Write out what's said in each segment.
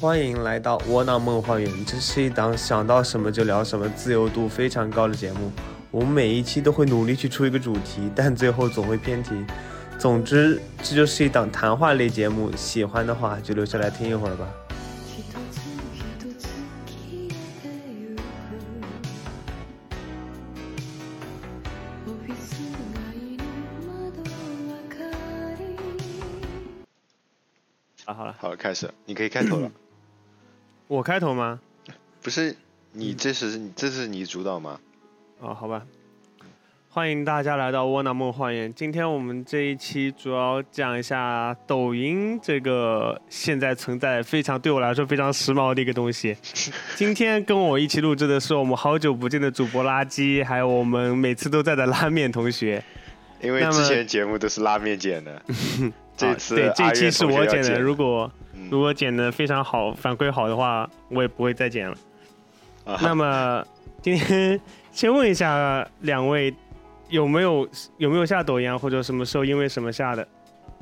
欢迎来到窝囊梦幻园，这是一档想到什么就聊什么、自由度非常高的节目。我们每一期都会努力去出一个主题，但最后总会偏题。总之，这就是一档谈话类节目。喜欢的话就留下来听一会儿吧。啊，好了，好，开始，你可以开头了。我开头吗？不是，你这是你这是你主导吗？哦，好吧。欢迎大家来到窝囊梦幻园。今天我们这一期主要讲一下抖音这个现在存在非常对我来说非常时髦的一个东西。今天跟我一起录制的是我们好久不见的主播垃圾，还有我们每次都在的拉面同学。因为之前节目都是拉面剪的，这次对这期是我剪剪的。如果如果剪的非常好，反馈好的话，我也不会再剪了。啊那么今天先问一下两位，有没有有没有下抖音啊，或者什么时候因为什么下的？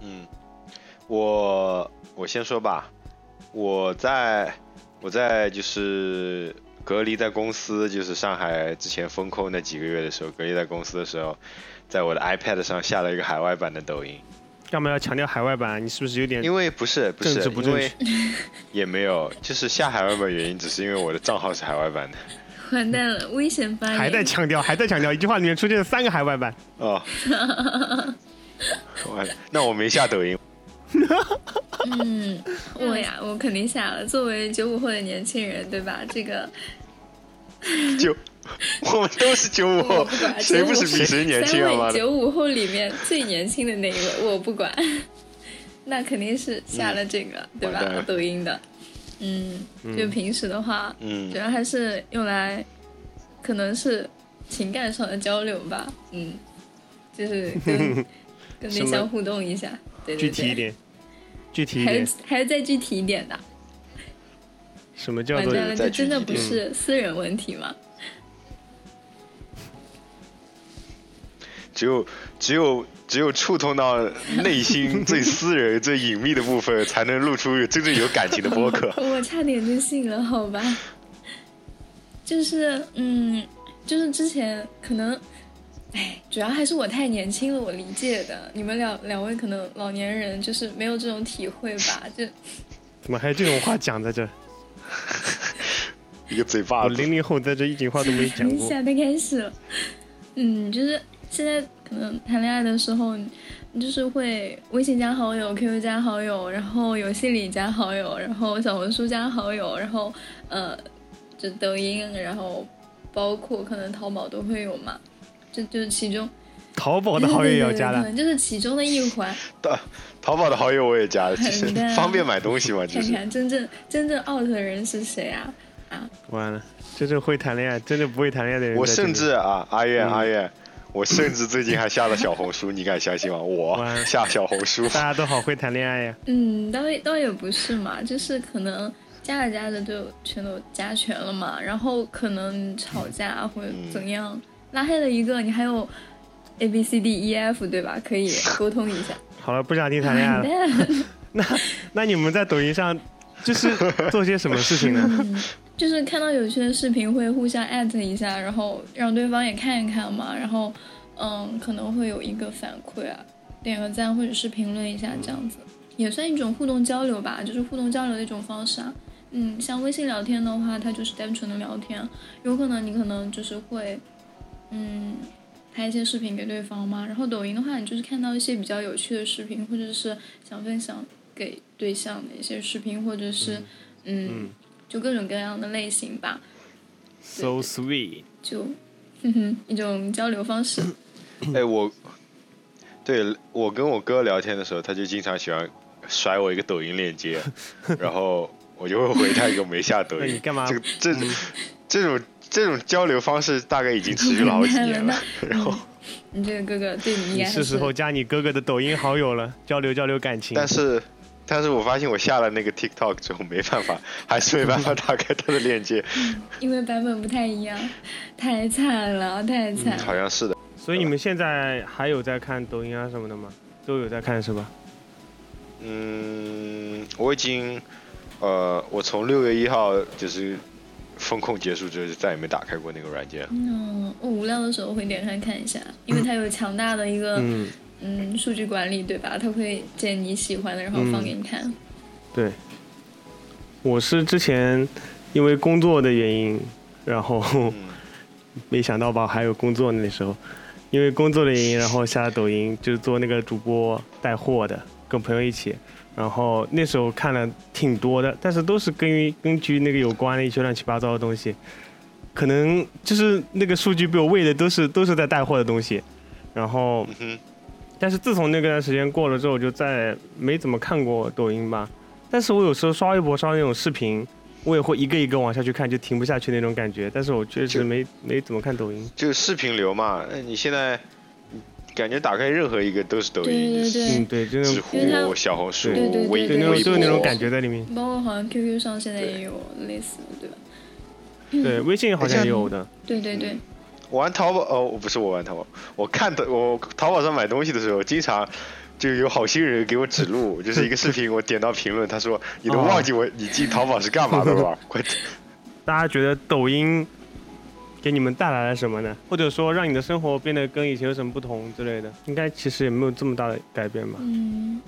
嗯，我我先说吧，我在我在就是隔离在公司，就是上海之前封控那几个月的时候，隔离在公司的时候，在我的 iPad 上下了一个海外版的抖音。干嘛要强调海外版？你是不是有点因为不是不是政治不正因为确？也没有，就是下海外版原因只是因为我的账号是海外版的。完蛋了，危险发言。还在强调，还在强调，一句话里面出现了三个海外版。哦，完了，那我没下抖音。嗯，我呀，我肯定下了。作为九五后的年轻人，对吧？这个就 我们都是九五后谁不是比谁年轻啊？三位！九五后里面最年轻的那一位，我不管。那肯定是下了这个，对吧？抖音的。嗯，就平时的话，嗯主要还是用来，可能是情感上的交流吧。嗯，就是跟 跟对象互动一下。对对对。具体一点，具体一点还是，还是再具体一点的。什么叫做完蛋了，再这真的不是私人问题吗？只有只有只有触痛到内心 最私人、最隐秘的部分，才能露出真正有感情的播客。我差点就信了，好吧。就是，嗯，就是之前可能，哎，主要还是我太年轻了，我理解的。你们两两位可能老年人就是没有这种体会吧？就 怎么还有这种话讲在这？一个嘴巴子，我零零后在这一句话都没讲过。一下就开始了。嗯，就是现在可能谈恋爱的时候，你就是会微信加好友、QQ 加好友，然后游戏里加好友，然后小红书加好友，然后呃，就抖音，然后包括可能淘宝都会有嘛，就就是其中淘宝的好友也要加了对对对可，能就是其中的一环。淘淘宝的好友我也加了，就是方便买东西嘛，就是。看看真正真正 out 的人是谁啊？啊，完了，真正会谈恋爱，真正不会谈恋爱的人我，甚至啊，阿燕嗯阿燕，我甚至最近还下了小红书，你敢相信吗？我哇下小红书，大家都好会谈恋爱呀。嗯，倒也倒也不是嘛，就是可能加着加着就全都加全了嘛，然后可能吵架或者怎样，拉黑了一个，你还有 A B C D E F 对吧？可以 沟通一下。好了，不想听谈恋爱了。那那你们在抖音上就是做些什么事情呢？就是看到有趣的视频会互相艾特一下，然后让对方也看一看嘛，然后嗯可能会有一个反馈啊，点个赞或者是评论一下这样子，也算一种互动交流吧，就是互动交流的一种方式啊。嗯，像微信聊天的话，它就是单纯的聊天，有可能你可能就是会嗯拍一些视频给对方嘛，然后抖音的话，你就是看到一些比较有趣的视频，或者是想分享给对象的一些视频，或者是嗯就各种各样的类型吧，So sweet，就哼哼一种交流方式。哎，我，对我跟我哥聊天的时候，他就经常喜欢甩我一个抖音链接，然后我就会回他一个没下抖音。那你干嘛这个这这种这种交流方式大概已经持续了好几年了。然后，你这个哥哥对你应该还是时候加你哥哥的抖音好友了，交流交流感情。但是但是我发现我下了那个 TikTok 之后没办法，还是没办法打开它的链接。因为版本不太一样，太惨了，太惨了。好像是的。所以你们现在还有在看抖音啊什么的吗？都有在看是吧？嗯，我已经呃，我从六月一号就是风控结束之后，就再也没打开过那个软件。嗯，我无聊的时候会点开看一下，因为它有强大的一个嗯，嗯数据管理，对吧？它会建你喜欢的，然后放给你看。对，我是之前因为工作的原因，然后嗯，没想到吧，还有工作那时候，因为工作的原因，然后下了抖音，就是做那个主播带货的，跟朋友一起，然后那时候看了挺多的，但是都是根据根据那个有关的一些乱七八糟的东西，可能就是那个数据被我喂的都是都是在带货的东西，然后但是自从那个段时间过了之后，我就再没怎么看过抖音吧。但是我有时候刷微博刷那种视频，我也会一个一个往下去看，就停不下去那种感觉。但是我确实没没怎么看抖音。就视频流嘛。那你现在感觉打开任何一个都是抖音，对对对嗯，对，就那知种小红书对对、微就那种微就有那种感觉在里面。包括好像 QQ 上现在也有类似的，对吧？对，微信好像也有的。对对对，玩淘宝哦，不是我玩淘宝，我看的我淘宝上买东西的时候，经常就有好心人给我指路，就是一个视频，我点到评论，他说你都忘记我你进淘宝是干嘛的了吧？快点！大家觉得抖音给你们带来了什么呢？或者说让你的生活变得跟以前有什么不同之类的？应该其实也没有这么大的改变吧。嗯，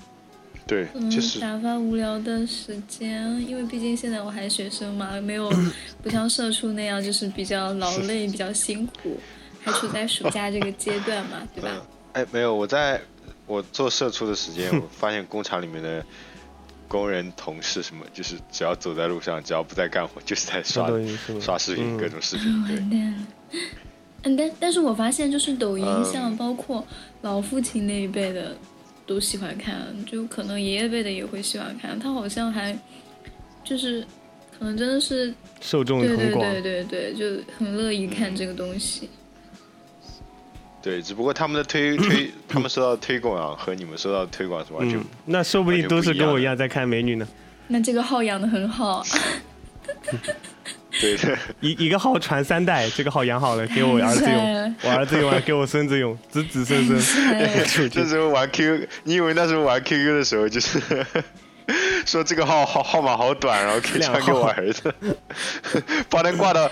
对就是打发无聊的时间，因为毕竟现在我还学生嘛，没有 不像社畜那样就是比较劳累、比较辛苦，还处在暑假这个阶段嘛，对吧？哎，没有，我在我做社畜的时间，我发现工厂里面的工人同事什么，就是只要走在路上，只要不在干活，就是在刷抖音是？刷视频，嗯各种视频。对。嗯，但但是我发现就是抖音，嗯像包括老父亲那一辈的都喜欢看，就可能爷爷辈的也会喜欢看。他好像还就是可能真的是受众对对很广。对对对，就很乐意看这个东西。对，只不过他们的推 推，他们收到的推广啊和你们收到的推广是完全嗯，那说不定都是跟我一样在看美女呢。那这个号养的很好，一一个号传三代，这个号养好了，给我儿子用，我儿子用完给我孙子用，子子孙孙。那时候玩 QQ，你以为那时候玩 QQ 的时候就是说这个号号号码好短，然后可以传给我儿子，把他挂到，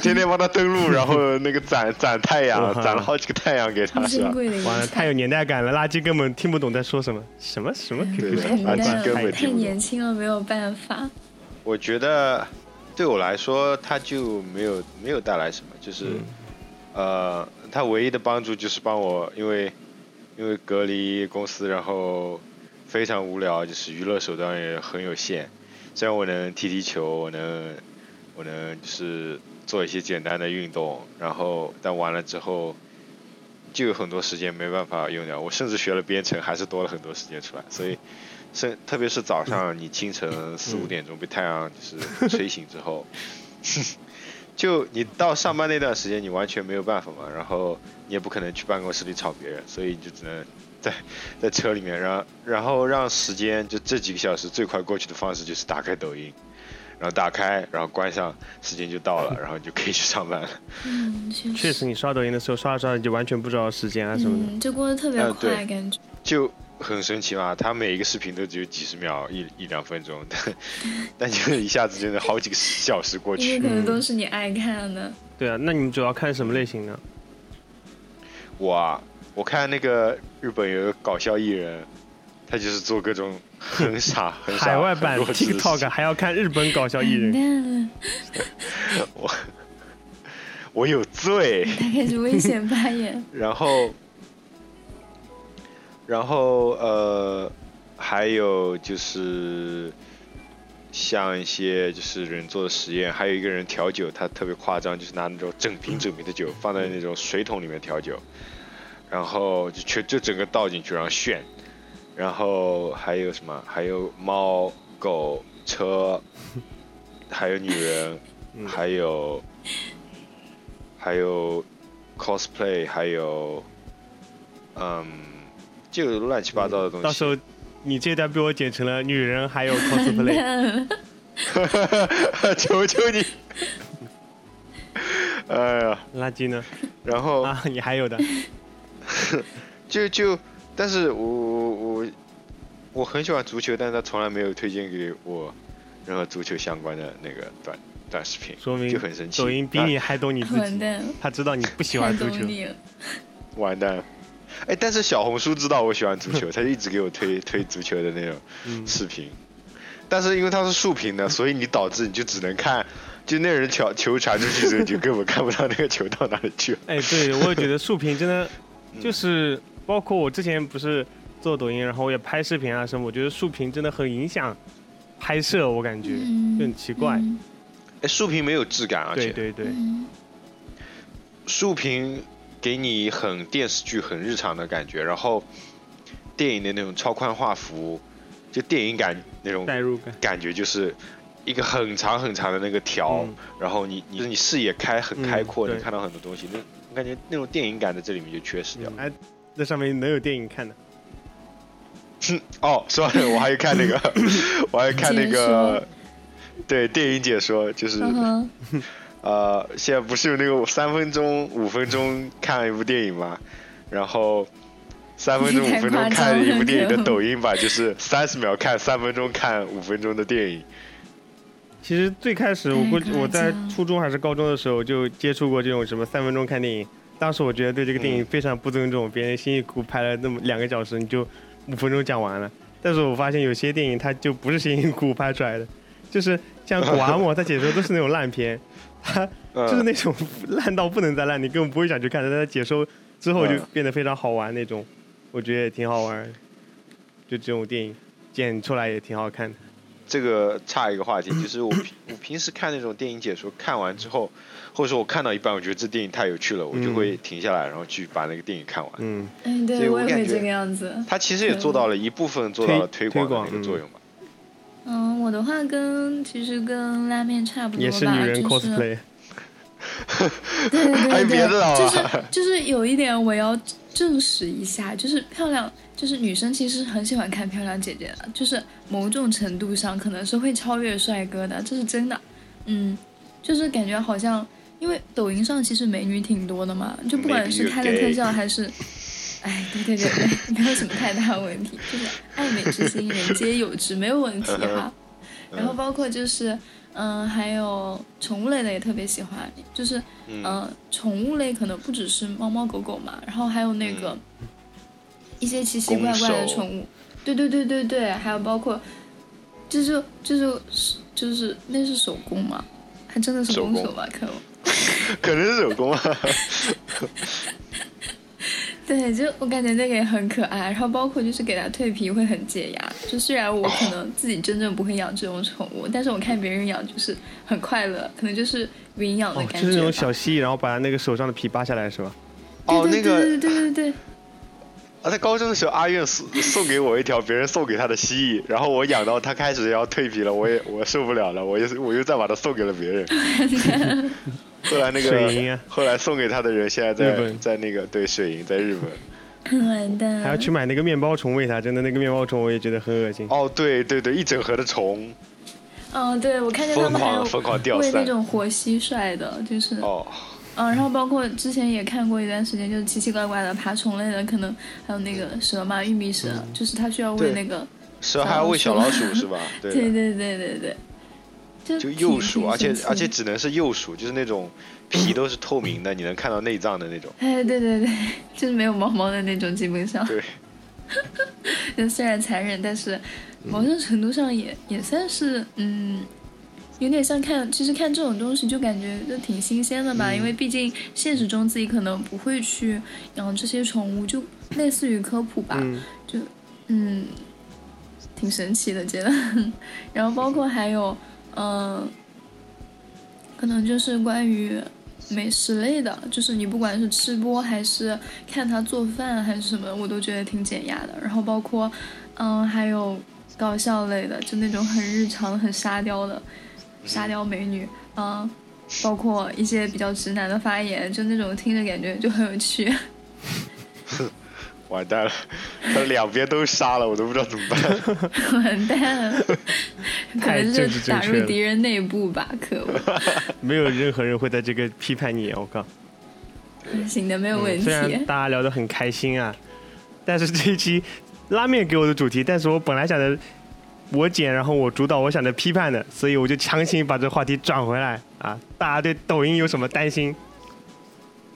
天天帮他登录，然后那个攒攒太阳，攒了好几个太阳给他，是吧？完了，太有年代感了，垃圾根本听不懂在说什么，什么？什么 QQ 太年轻了，没有办法。我觉得对我来说，它就没有没有带来什么，就是、嗯呃，它唯一的帮助就是帮我，因为因为隔离公司，然后非常无聊，就是娱乐手段也很有限。虽然我能踢踢球，我能我能就是做一些简单的运动，然后但完了之后。就有很多时间没办法用掉，我甚至学了编程，还是多了很多时间出来，所以，甚特别是早上你清晨四五点钟被太阳 就是吹醒之后，就你到上班那段时间你完全没有办法嘛，然后你也不可能去办公室里吵别人，所以你就只能在在车里面，然后然后让时间就这几个小时最快过去的方式就是打开抖音，然后打开然后关上，时间就到了，然后你就可以去上班了。嗯，确确实，你刷抖音的时候刷着刷着就完全不知道时间啊什么的。嗯，就过得特别快，感觉。就很神奇嘛，他每一个视频都只有几十秒，一一两分钟，但 但就一下子真的好几个小时过因为去。可能都是你爱看的。对啊，那你们主要看什么类型呢？我啊，我看那个日本有个搞笑艺人，他就是做各种很傻 很傻海外版 TikTok 还要看日本搞笑艺人，我我有罪。他开始危险发言。然后，然后呃，还有就是像一些就是人做的实验，还有一个人调酒，他特别夸张，就是拿那种整瓶整瓶的酒放在那种水桶里面调酒，然后就全就整个倒进去，然后炫。然后还有什么？还有猫、狗、车，还有女人，嗯还有还有 cosplay，还有嗯，就乱七八糟的东西。到时候你这段被我剪成了女人还有 cosplay，求求你！哎呀，垃圾呢？然后啊，你还有的，就就，但是我我我我很喜欢足球，但是他从来没有推荐给我任何足球相关的那个短短视频，说明就很生气。抖音比你还懂你自己，完蛋，他知道你不喜欢足球。完蛋了。哎，但是小红书知道我喜欢足球，他就一直给我推推足球的那种嗯，视频。但是因为它是竖屏的，所以你导致你就只能看，就那人球球传出去之后，你就根本看不到那个球到哪里去了。哎，对，我也觉得竖屏真的嗯就是，包括我之前不是做抖音，然后我也拍视频啊什么，我觉得竖屏真的很影响拍摄，我感觉嗯，就很奇怪。嗯哎，竖屏没有质感，而且对对对，嗯竖屏给你很电视剧、很日常的感觉，然后电影的那种超宽画幅，就电影感那种代入感。感觉，就是一个很长很长的那个条，嗯然后你你就是你视野开很开阔，嗯对能看到很多东西，那我感觉那种电影感在这里面就缺失掉了。哎，那上面能有电影看的。哦，说完了，我还有看那个，我还有看那个，对电影解说，就是 呃，现在不是有那个三分钟、五分钟看一部电影吗？然后三分钟、五分钟看一部电影的抖音版，就是三十秒看三分钟看五分钟的电影。其实最开始我估计我在初中还是高中的时候就接触过这种什么三分钟看电影，当时我觉得对这个电影嗯非常不尊重，别人辛辛苦苦拍了那么两个小时，你就五分钟讲完了。但是我发现有些电影它就不是辛辛苦苦拍出来的，就是像古阿莫，他解说都是那种烂片，他嗯，就是那种烂到不能再烂，你根本不会想去看，但他解说之后就嗯变得非常好玩那种，我觉得也挺好玩。就这种电影剪出来也挺好看的。这个差一个话题，就是我平我平时看那种电影解说，看完之后，或者说我看到一半，我觉得这电影太有趣了，我就嗯会停下来，然后去把那个电影看完。嗯，对我感觉我也会这个样子。它其实也做到了一部分做到了推推广的推广那个作用吧。嗯，我的话跟其实跟拉面差不多吧，也是女人就是 cosplay。对对对，啊就是就是有一点我要证实一下，就是漂亮，就是女生其实很喜欢看漂亮姐姐的，就是某种程度上可能是会超越帅哥的，这是真的。嗯，就是感觉好像因为抖音上其实美女挺多的嘛，就不管是开了特效还是。哎，对对对对，没有什么太大问题，就是爱美之心，人皆有之，没有问题哈。然后包括就是，嗯、还有宠物类的也特别喜欢，就是嗯，嗯，宠物类可能不只是猫猫狗狗嘛，然后还有那个一些奇奇怪怪的宠物，对对对对对，还有包括，就是就是就是那是手工吗？还真的是手工公手吧？可能。可能是手工啊。对，就我感觉那个也很可爱，然后包括就是给它蜕皮会很解压。就虽然我可能自己真正不会养这种宠物，但是我看别人养就是很快乐，可能就是云养的哦，感觉吧。就是那种小蜥蜴，然后把那个手上的皮扒下来是吧？哦，那个对对对对对对对，啊，在高中的时候，阿苑送送给我一条别人送给他的蜥蜴，然后我养到它开始要蜕皮了，我也我受不了了，我又我又再把它送给了别人。后来那水银啊个后来送给他的人现在在日本在那个对水银在日本。完蛋。还要去买那个面包虫喂它，真的那个面包虫我也觉得很恶心。哦，对对对，一整盒的虫，嗯，对，我看见他疯们还有狂疯狂掉喂那。种活蟋蟀的，就是，哦，嗯，然后包括之前也看过一段时间，就是奇奇怪怪的爬虫类的，可能还有那个蛇嘛，玉米蛇，就是它需要喂那个，蛇还要喂小老鼠是吧？对。对对对对对，就幼鼠，而且而且只能是幼鼠，就是那种皮都是透明的，你能看到内脏的那种。哎，对对对，就是没有毛毛的那种，基本上。对。就虽然残忍，但是某种程度上也也算是嗯，有点像看，其实看这种东西就感觉就挺新鲜的吧，嗯因为毕竟现实中自己可能不会去养这些宠物，就类似于科普吧，嗯，嗯，挺神奇的，觉得。然后包括还有，嗯、可能就是关于美食类的，就是你不管是吃播还是看他做饭还是什么，我都觉得挺解压的。然后包括，嗯，还有搞笑类的，就那种很日常、很沙雕的沙雕美女，嗯。包括一些比较直男的发言，就那种听着感觉就很有趣。完蛋了，他两边都杀了，我都不知道怎么办。完蛋了，可太能是打入敌人内部吧，可恶。没有任何人会在这个批判你，我靠。行的，没有问题。嗯虽然大家聊得很开心啊，但是这一期拉面给我的主题，但是我本来想的我剪，然后我主导，我想着批判的，所以我就强行把这话题转回来啊。大家对抖音有什么担心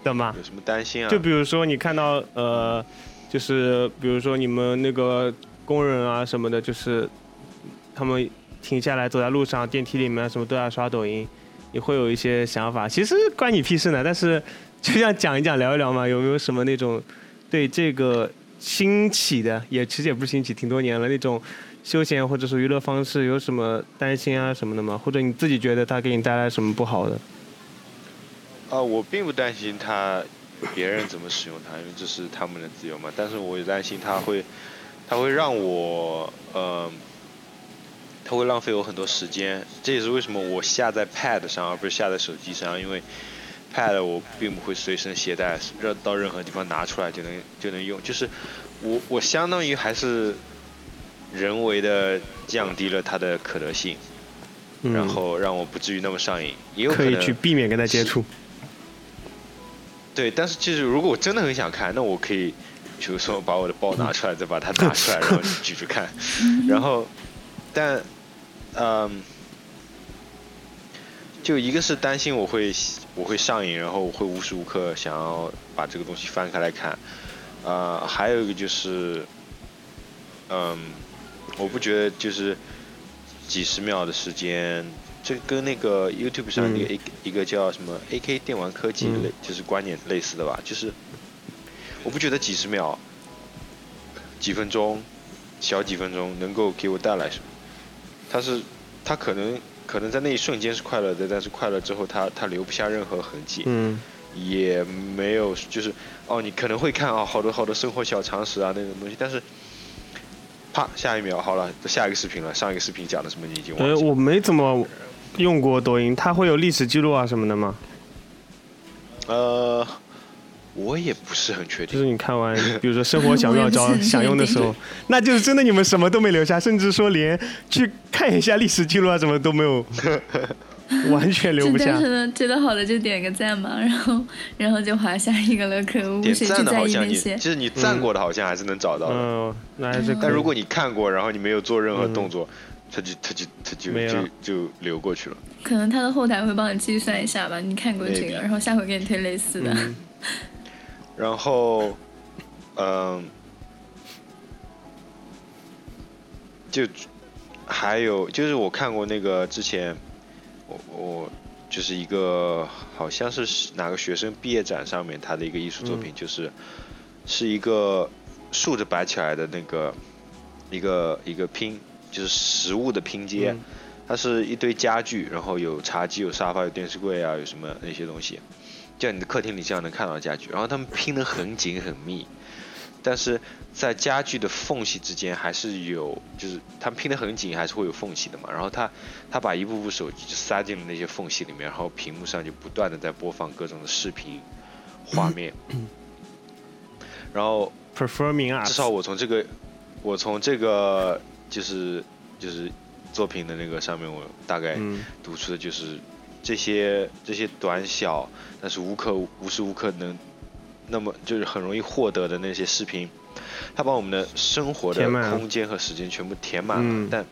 的吗？有什么担心啊？就比如说你看到呃，就是比如说你们那个工人啊什么的，就是他们停下来走在路上、电梯里面什么都在刷抖音，你会有一些想法。其实关你屁事呢，但是就像讲一讲、聊一聊嘛。有没有什么那种对这个兴起的，也其实也不是兴起，挺多年了那种休闲或者是娱乐方式，有什么担心啊什么的吗？或者你自己觉得它给你带来什么不好的？啊，我并不担心他别人怎么使用它，因为这是他们的自由嘛。但是我也担心他会，他会让我，呃，他会浪费我很多时间。这也是为什么我下在 Pad 上而不是下在手机上，因为 Pad 我并不会随身携带，任到任何地方拿出来就能就能用。就是我我相当于还是人为的降低了它的可得性，嗯然后让我不至于那么上瘾。也有可以可能去避免跟他接触。对，但是其实如果我真的很想看，那我可以，比如说把我的包拿出来，再把它拿出来，然后举着看。然后，但，嗯，就一个是担心我会我会上瘾，然后我会无时无刻想要把这个东西翻开来看。呃，还有一个就是，嗯，我不觉得就是几十秒的时间，这跟那个 YouTube 上那个一、一个叫什么 AK 电玩科技嗯类，就是观点类似的吧，就是我不觉得几十秒、几分钟、小几分钟能够给我带来什么，它是他可能可能在那一瞬间是快乐的，但是快乐之后他他留不下任何痕迹。嗯也没有，就是哦，你可能会看啊、好多好多生活小常识啊那种东西，但是，啪，下一秒好了，下一个视频了，上一个视频讲的什么你已经忘了。我没怎么用过抖音，它会有历史记录啊什么的吗？呃，我也不是很确定。就是你看完，比如说生活小妙招我也不是很想用的时候，那就是真的你们什么都没留下，甚至说连去看一下历史记录啊什么都没有，完全留不下觉得好的就点个赞嘛，然后然后就划下一个了，可恶，点谁去在赞的好像你，意那些？就是你赞过的，好像还是能找到的。嗯，那还是。但如果你看过，然后你没有做任何嗯动作，他就他就他就就就流过去了。可能他的后台会帮你计算一下吧，你看过这个，然后下回给你推类似的。嗯然后，嗯，就还有就是我看过那个之前，我我就是一个好像是哪个学生毕业展上面他的一个艺术作品，就是是一个竖着摆起来的那个一个一个拼，就是实物的拼接。嗯。它是一堆家具，然后有茶几、有沙发、有电视柜啊，有什么那些东西，就你的客厅里这样能看到家具。然后他们拼得很紧很密，但是在家具的缝隙之间还是有，就是他们拼得很紧，还是会有缝隙的嘛。然后他他把一部部手机就塞进了那些缝隙里面，然后屏幕上就不断的在播放各种的视频画面，然后 performing arts，至少我从这个，我从这个就是就是作品的那个上面，我大概嗯读出的就是这些这些短小，但是无可无时无刻能那么就是很容易获得的那些视频，它把我们的生活的空间和时间全部填满了，嗯。但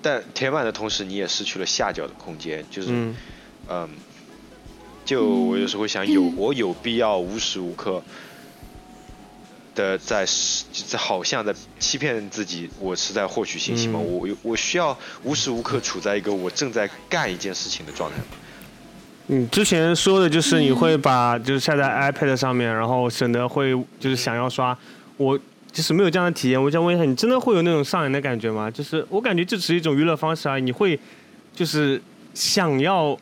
但填满的同时，你也失去了下脚的空间，就是嗯。嗯，就我有时候会想，有我有必要无时无刻的在是在好像在欺骗自己，我是在获取信息吗？嗯我有我需要无时无刻处在一个我正在干一件事情的状态。你之前说的就是你会把就是下在 iPad 上面，然后省得会就是想要刷，我就是没有这样的体验。我想问一下，你真的会有那种上瘾的感觉吗？就是我感觉这只是一种娱乐方式啊，你会就是想要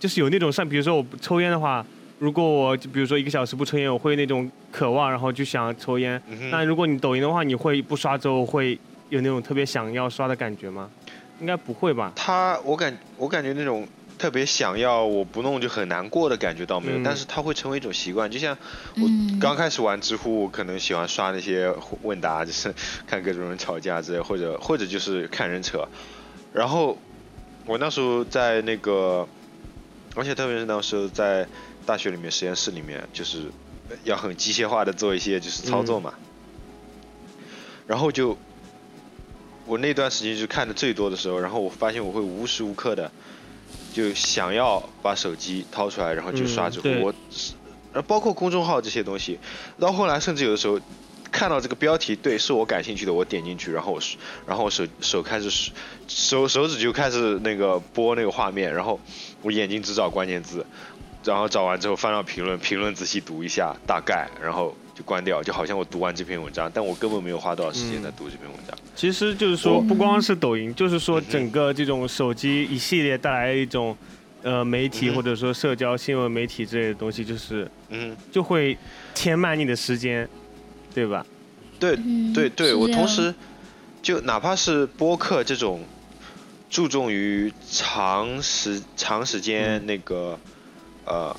就是有那种上，比如说我抽烟的话，如果我就比如说一个小时不抽烟，我会那种渴望，然后就想抽烟。嗯那如果你抖音的话，你会不刷之后会有那种特别想要刷的感觉吗？应该不会吧？他我感我感觉那种特别想要我不弄就很难过的感觉倒没有，嗯但是它会成为一种习惯。就像我嗯刚开始玩知乎，我可能喜欢刷那些问答，就是看各种人吵架之类，或者或者就是看人扯。然后我那时候在那个，而且特别是那时候在大学里面实验室里面，就是要很机械化的做一些就是操作嘛。然后就我那段时间就看的最多的时候，然后我发现我会无时无刻的就想要把手机掏出来，然后就刷知乎。嗯对我，呃，包括公众号这些东西，到后来甚至有的时候看到这个标题，对，是我感兴趣的，我点进去，然后我手然后我手手开始手手指就开始那个播那个画面，然后我眼睛只找关键字，然后找完之后翻到评论，评论仔细读一下大概，然后就关掉，就好像我读完这篇文章，但我根本没有花多少时间在读这篇文章。其实就是说，不光是抖音，就是说整个这种手机一系列带来一种，呃，媒体嗯或者说社交新闻媒体之类的东西，就是嗯，就会填满你的时间，对吧？对嗯对对，我同时就哪怕是播客这种注重于长时长时间那个、呃，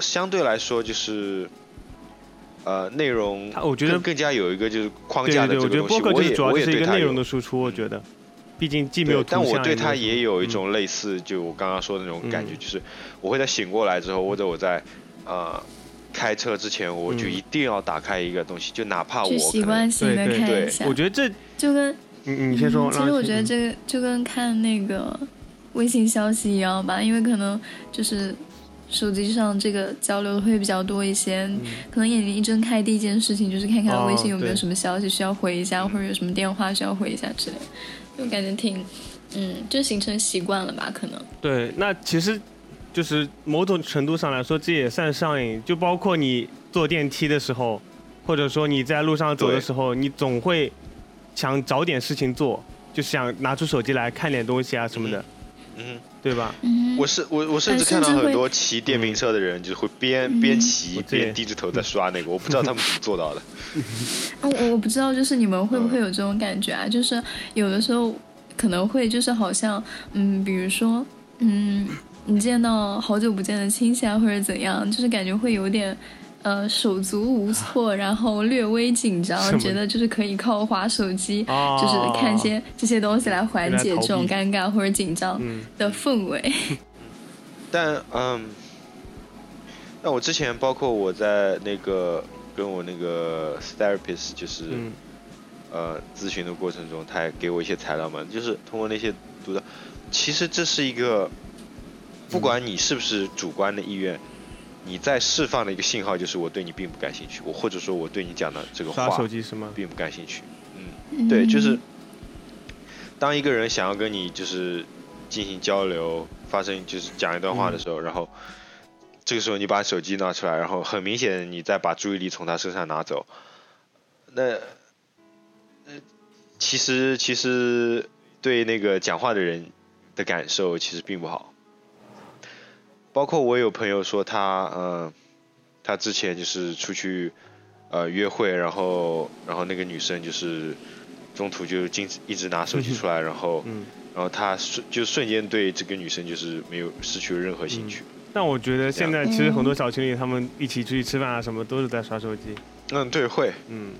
相对来说就是呃内容，我觉得更更加有一个就是框架对对对，我觉得的这个东西，播客就是我也主要就是内容的输出，我觉得，毕竟既没有，但，我对它也也有一嗯。种类似，就我刚刚说的那种感觉，嗯就是我会在醒过来之后，或者我在呃开车之前，我就嗯。一定要打开一个东西，就哪怕我习惯性的对对。对看一下，我觉得这，就跟你你先说。嗯其实我觉得这个就跟看那个微信消息一样吧，因为可能就是手机上这个交流会比较多一些，可能眼睛一睁开第一件事情就是看看哦微信有没有什么消息需要回一下，或者有什么电话需要回一下之类的，就感觉挺，嗯，就形成习惯了吧，可能。对，那其实就是某种程度上来说，这也算上瘾。就包括你坐电梯的时候，或者说你在路上走的时候，你总会想找点事情做，就想拿出手机来看点东西啊什么的，嗯。对吧？嗯，我是我我甚呃至看到很多骑电瓶车的人，就会边嗯边骑边低着头在刷那个，我不知道他们怎么做到的。啊，我我不知道，就是你们会不会嗯有这种感觉啊？就是有的时候可能会，就是好像，嗯，比如说，嗯，你见到好久不见的亲戚啊，或者怎样，就是感觉会有点。呃，手足无措，然后略微紧张，觉得就是可以靠滑手机，哦。就是看一些这些东西来缓解这种尴尬或者紧张嗯的氛围。但嗯，那我之前包括我在那个跟我那个 therapist 就是、嗯。呃咨询的过程中，他也给我一些材料嘛，就是通过那些读的，其实这是一个，不管你是不是主观的意愿，你在释放的一个信号，就是我对你并不感兴趣，我或者说我对你讲的这个话手机是吗？并不感兴趣。嗯，对，就是当一个人想要跟你就是进行交流，发生就是讲一段话的时候，然后这个时候你把手机拿出来，然后很明显你再把注意力从他身上拿走，那呃其实其实对那个讲话的人的感受其实并不好。包括我有朋友说他呃，他之前就是出去呃约会，然后然后那个女生就是中途就经一直拿手机出来，然后嗯，然后他瞬就瞬间对这个女生就是没有失去了任何兴趣。但我觉得现在其实很多嗯。小情侣他们一起出去吃饭啊什么都是在刷手机，嗯，对，会，嗯，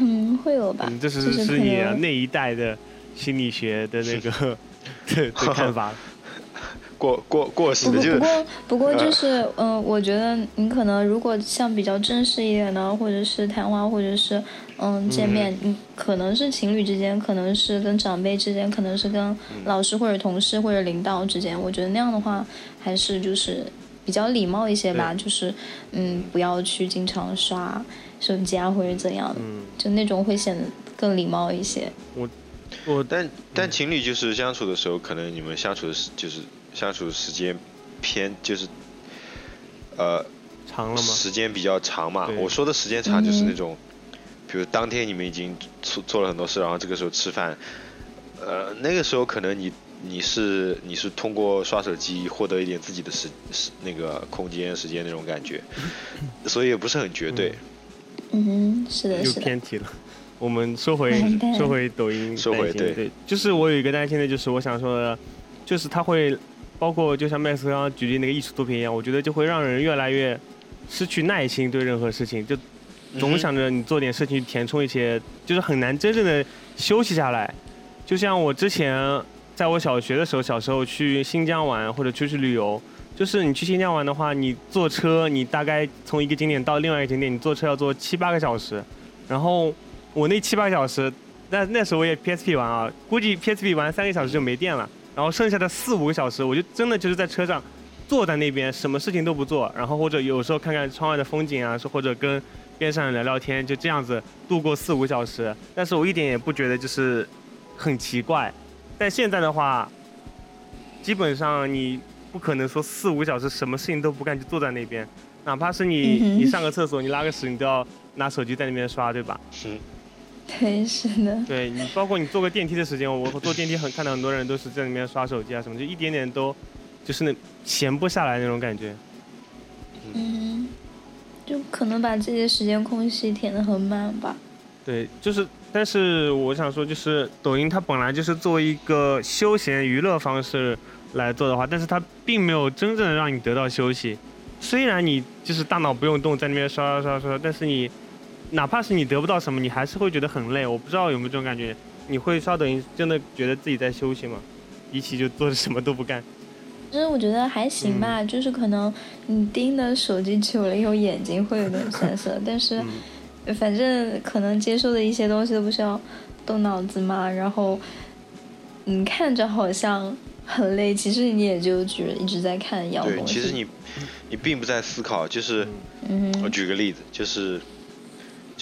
嗯，会有吧嗯，这是是你能那一代的心理学的那个 看法。过过过时就是过不过就是，嗯、我觉得你可能如果像比较正式一点的，或者是谈话，或者是嗯见面，嗯，可能是情侣之间，可能是跟长辈之间，可能是跟老师或者同事或者领导之间，我觉得那样的话还是就是比较礼貌一些吧，就是嗯不要去经常刷手机啊或者怎样，嗯，就那种会显得更礼貌一些。我我但但情侣就是相处的时候，可能你们相处的是就是相处时间偏就是呃长了吗？时间比较长嘛。我说的时间长就是嗯那种，比如当天你们已经做做了很多事，然后这个时候吃饭，呃，那个时候可能你你是你是通过刷手机获得一点自己的时时那个空间时间那种感觉，所以也不是很绝对。嗯哼，是的，又是的。偏题了。我们说回 完蛋说回抖音，说回对对，就是我有一个担心的，就是我想说的，就是它会包括就像麦斯刚刚举例那个艺术作品一样，我觉得就会让人越来越失去耐心对任何事情，就总想着你做点事情填充一些，就是很难真正的休息下来。就像我之前在我小学的时候，小时候去新疆玩或者出去旅游，就是你去新疆玩的话，你坐车，你大概从一个景点到另外一个景点，你坐车要坐七八个小时，然后我那七八个小时那那时候我也 PSP 玩啊，估计 PSP 玩三个小时就没电了，然后剩下的四五个小时，我就真的就是在车上坐在那边，什么事情都不做，然后或者有时候看看窗外的风景啊，或者跟边上人聊聊天，就这样子度过四五个小时。但是我一点也不觉得就是很奇怪。但现在的话，基本上你不可能说四五个小时什么事情都不干就坐在那边，哪怕是你嗯你上个厕所你拉个屎，你都要拿手机在那边刷，对吧？嗯，对，是的，对你，包括你坐个电梯的时间，我坐电梯很看到很多人都是在里面刷手机啊什么，就一点点都就是那闲不下来那种感觉。嗯，就可能把自己的时间空隙填得很满吧。对，就是，但是我想说，就是抖音它本来就是作为一个休闲娱乐方式来做的话，但是它并没有真正让你得到休息。虽然你就是大脑不用动，在那边刷刷刷刷，但是你哪怕是你得不到什么，你还是会觉得很累。我不知道有没有这种感觉，你会刷抖音真的觉得自己在休息吗？一起就做什么都不干。其实我觉得还行吧，就是可能你盯的手机久了以后眼睛会有点酸涩，但是嗯反正可能接受的一些东西都不需要动脑子嘛，然后你看着好像很累，其实你也就觉得一直在看一样对，东西。其实你你并不在思考，就是嗯我，举个例子，就是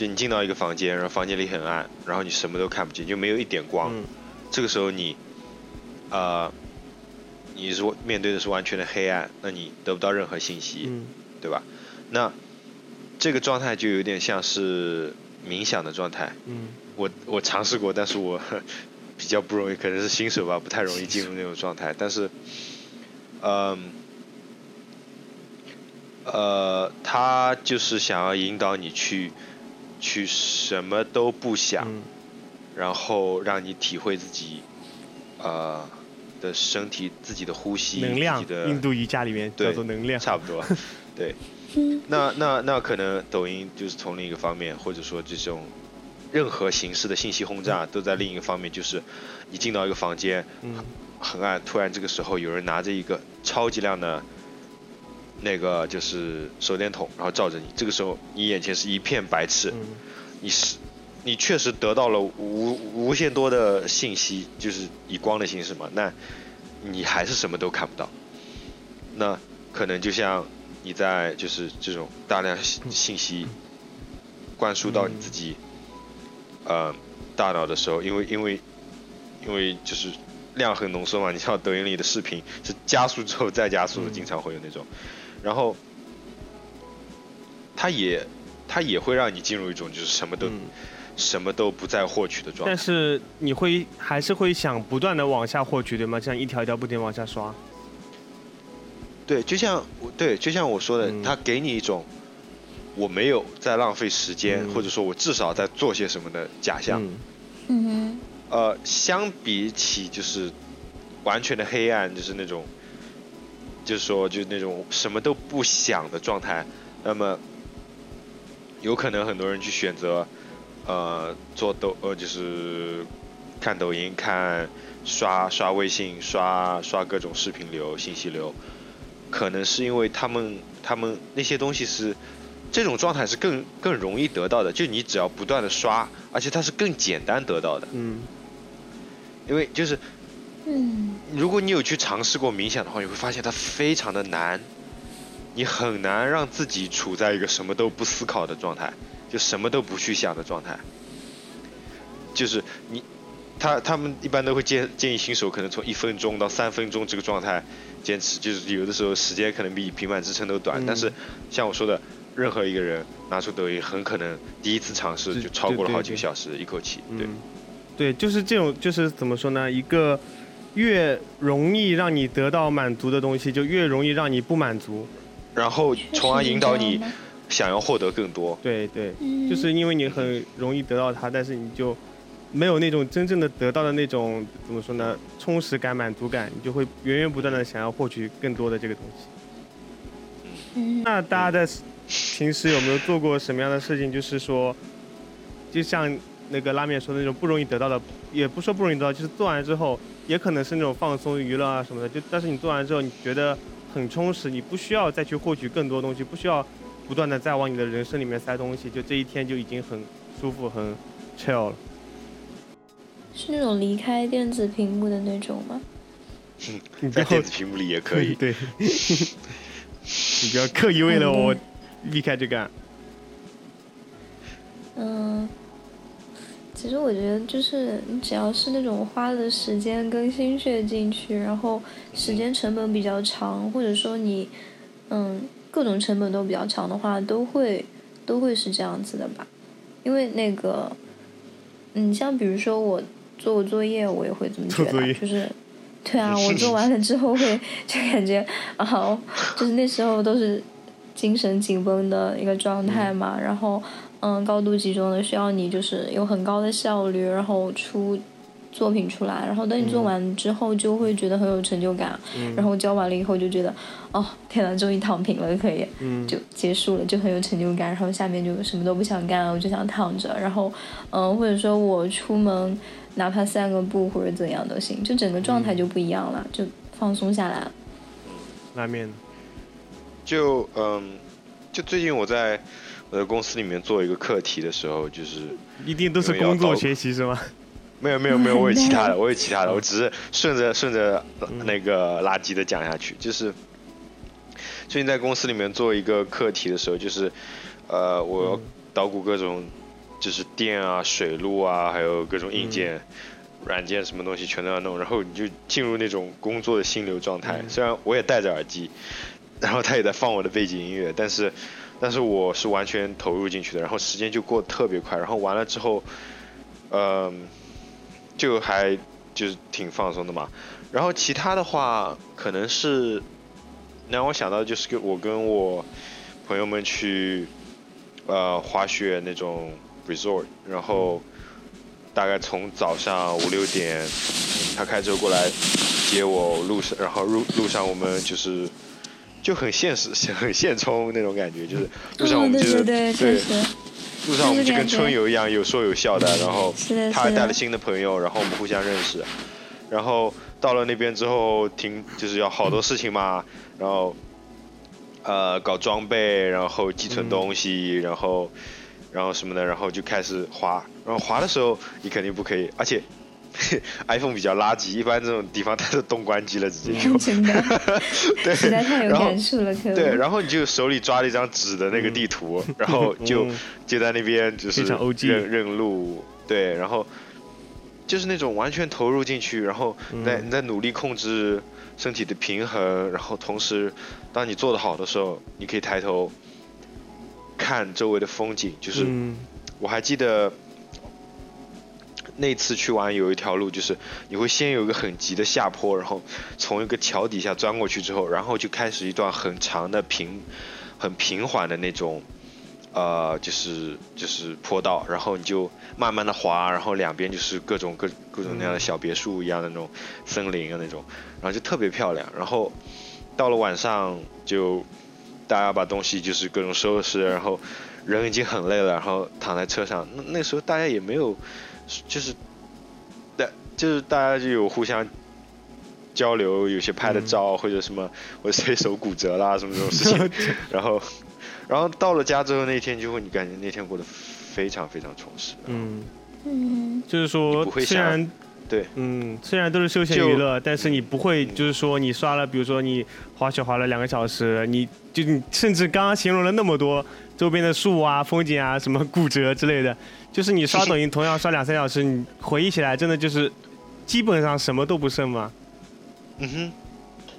就你进到一个房间，然后房间里很暗，然后你什么都看不见，就没有一点光，嗯这个时候你呃你是面对的是完全的黑暗，那你得不到任何信息，嗯对吧？那这个状态就有点像是冥想的状态。嗯我我尝试过，但是我比较不容易，可能是新手吧，不太容易进入那种状态。但是，嗯，呃，他就是想要引导你去去什么都不想，嗯然后让你体会自己呃的身体、自己的呼吸、能量的印度瑜伽里面叫做能量。差不多，对。嗯那那那可能抖音就是从另一个方面，或者说这种任何形式的信息轰炸都在另一个方面，就是你进到一个房间嗯很暗，突然这个时候有人拿着一个超级亮的那个就是手电筒，然后照着你，这个时候你眼前是一片白炽，嗯。你是你确实得到了无无限多的信息，就是以光的形式嘛，那你还是什么都看不到。那可能就像你在就是这种大量信信息灌输到你自己呃大脑的时候，因为因为因为就是量很浓缩嘛，你像抖音里的视频是加速之后再加速经常会有那种，然后它也它也会让你进入一种就是什么都、嗯，什么都不再获取的状态。但是你会还是会想不断的往下获取，对吗？这样一条一条不停往下刷。对，就像我对，就像我说的，嗯它给你一种我没有在浪费时间，嗯或者说我至少在做些什么的假象。嗯嗯哼，呃，相比起就是完全的黑暗，就是那种，就是说就是那种什么都不想的状态，那么有可能很多人去选择，呃，做抖呃就是看抖音、看刷刷微信、刷刷各种视频流、信息流，可能是因为他们他们那些东西是。这种状态是更更容易得到的，就你只要不断的刷，而且它是更简单得到的。嗯因为就是嗯如果你有去尝试过冥想的话，你会发现它非常的难，你很难让自己处在一个什么都不思考的状态，就什么都不去想的状态。就是你，他他们一般都会建建议新手可能从一分钟到三分钟这个状态坚持，就是有的时候时间可能比平板支撑都短，嗯但是像我说的，任何一个人拿出抖音，很可能第一次尝试就超过了好几个小时一口气，对。嗯，对，就是这种，就是怎么说呢？一个越容易让你得到满足的东西，就越容易让你不满足。然后从而引导你想要获得更多。对对，嗯就是因为你很容易得到它，但是你就没有那种真正的得到的那种怎么说呢？充实感、满足感，你就会源源不断的想要获取更多的这个东西。嗯那大家在平时有没有做过什么样的事情？就是说，就像那个拉面说的那种不容易得到的，也不说不容易得到，就是做完之后，也可能是那种放松娱乐啊什么的。就但是你做完之后，你觉得很充实，你不需要再去获取更多东西，不需要不断的再往你的人生里面塞东西，就这一天就已经很舒服、很 chill 了。是那种离开电子屏幕的那种吗？在电子屏幕里也可以。对，你不要刻意为了我避开这个。嗯，其实我觉得就是你只要是那种花了时间跟心血进去，然后时间成本比较长，或者说你嗯各种成本都比较长的话，都会都会是这样子的吧？因为那个，嗯，像比如说我做作业，我也会这么觉得，就是。对啊，我做完了之后会就感觉啊，就是那时候都是精神紧绷的一个状态嘛，然后嗯，高度集中的需要你就是有很高的效率，然后出作品出来，然后等你做完之后就会觉得很有成就感，然后交完了以后就觉得哦，天呐，终于躺平了，可以就结束了，就很有成就感，然后下面就什么都不想干了，我就想躺着，然后嗯，或者说我出门。哪怕散个步或者怎样都行，就整个状态就不一样了，就放松下来了。拉面。就嗯，就最近我在我在公司里面做一个课题的时候，就是一定都是工作学习是吗？没有没有没有，我有其他的，我有其他的，我只是顺着顺着那个垃圾的讲下去。就是最近在公司里面做一个课题的时候，就是呃，我捣鼓各种。就是电啊、水路啊，还有各种硬件、软件，什么东西全都要弄，然后你就进入那种工作的心流状态。虽然我也戴着耳机，然后他也在放我的背景音乐，但是，但是我是完全投入进去的，然后时间就过得特别快。然后完了之后，嗯，就还就是挺放松的嘛。然后其他的话，可能是让我想到就是跟我跟我朋友们去呃滑雪那种。resort，然后大概从早上五六点，他开车过来接我，路上然后路路上我们就是就很现实，很现充那种感觉，就是路上我们就是对路上我们就跟春游一样，有说有笑的。然后他还带了新的朋友，然后我们互相认识。然后到了那边之后，挺就是要好多事情嘛，然后呃搞装备，然后寄存东西，然后。然后什么的，然后就开始滑。然后滑的时候，你肯定不可以，而且 iPhone 比较垃圾，一般这种地方它都动关机了，直接就。真的。对。实在太有感触了，可对，然后你就手里抓了一张纸的那个地图，然后就就在那边就是认认路，对，然后就是那种完全投入进去，然后在你在努力控制身体的平衡，然后同时当你做的好的时候，你可以抬头。看周围的风景，就是我还记得那次去玩有一条路，就是你会先有一个很急的下坡，然后从一个桥底下钻过去之后，然后就开始一段很长的平、很平缓的那种，呃，就是就是坡道，然后你就慢慢的滑，然后两边就是各种各各种那样的小别墅一样的那种森林啊那种，然后就特别漂亮，然后到了晚上就。大家把东西就是各种收拾，然后人已经很累了，然后躺在车上。那那时候大家也没有，就是，对，就是大家就有互相交流，有些拍的照或者什么，我谁手骨折啦什么这种事情。然后，然后到了家之后那天就会，你感觉那天过得非常非常充实。嗯嗯，就是说虽然。对，嗯，虽然都是休闲娱乐，但是你不会，就是说你刷了，比如说你滑雪滑了两个小时，你就你甚至刚刚形容了那么多周边的树啊、风景啊、什么骨折之类的，就是你刷抖音同样刷两三小时，你回忆起来真的就是基本上什么都不剩吗？嗯哼，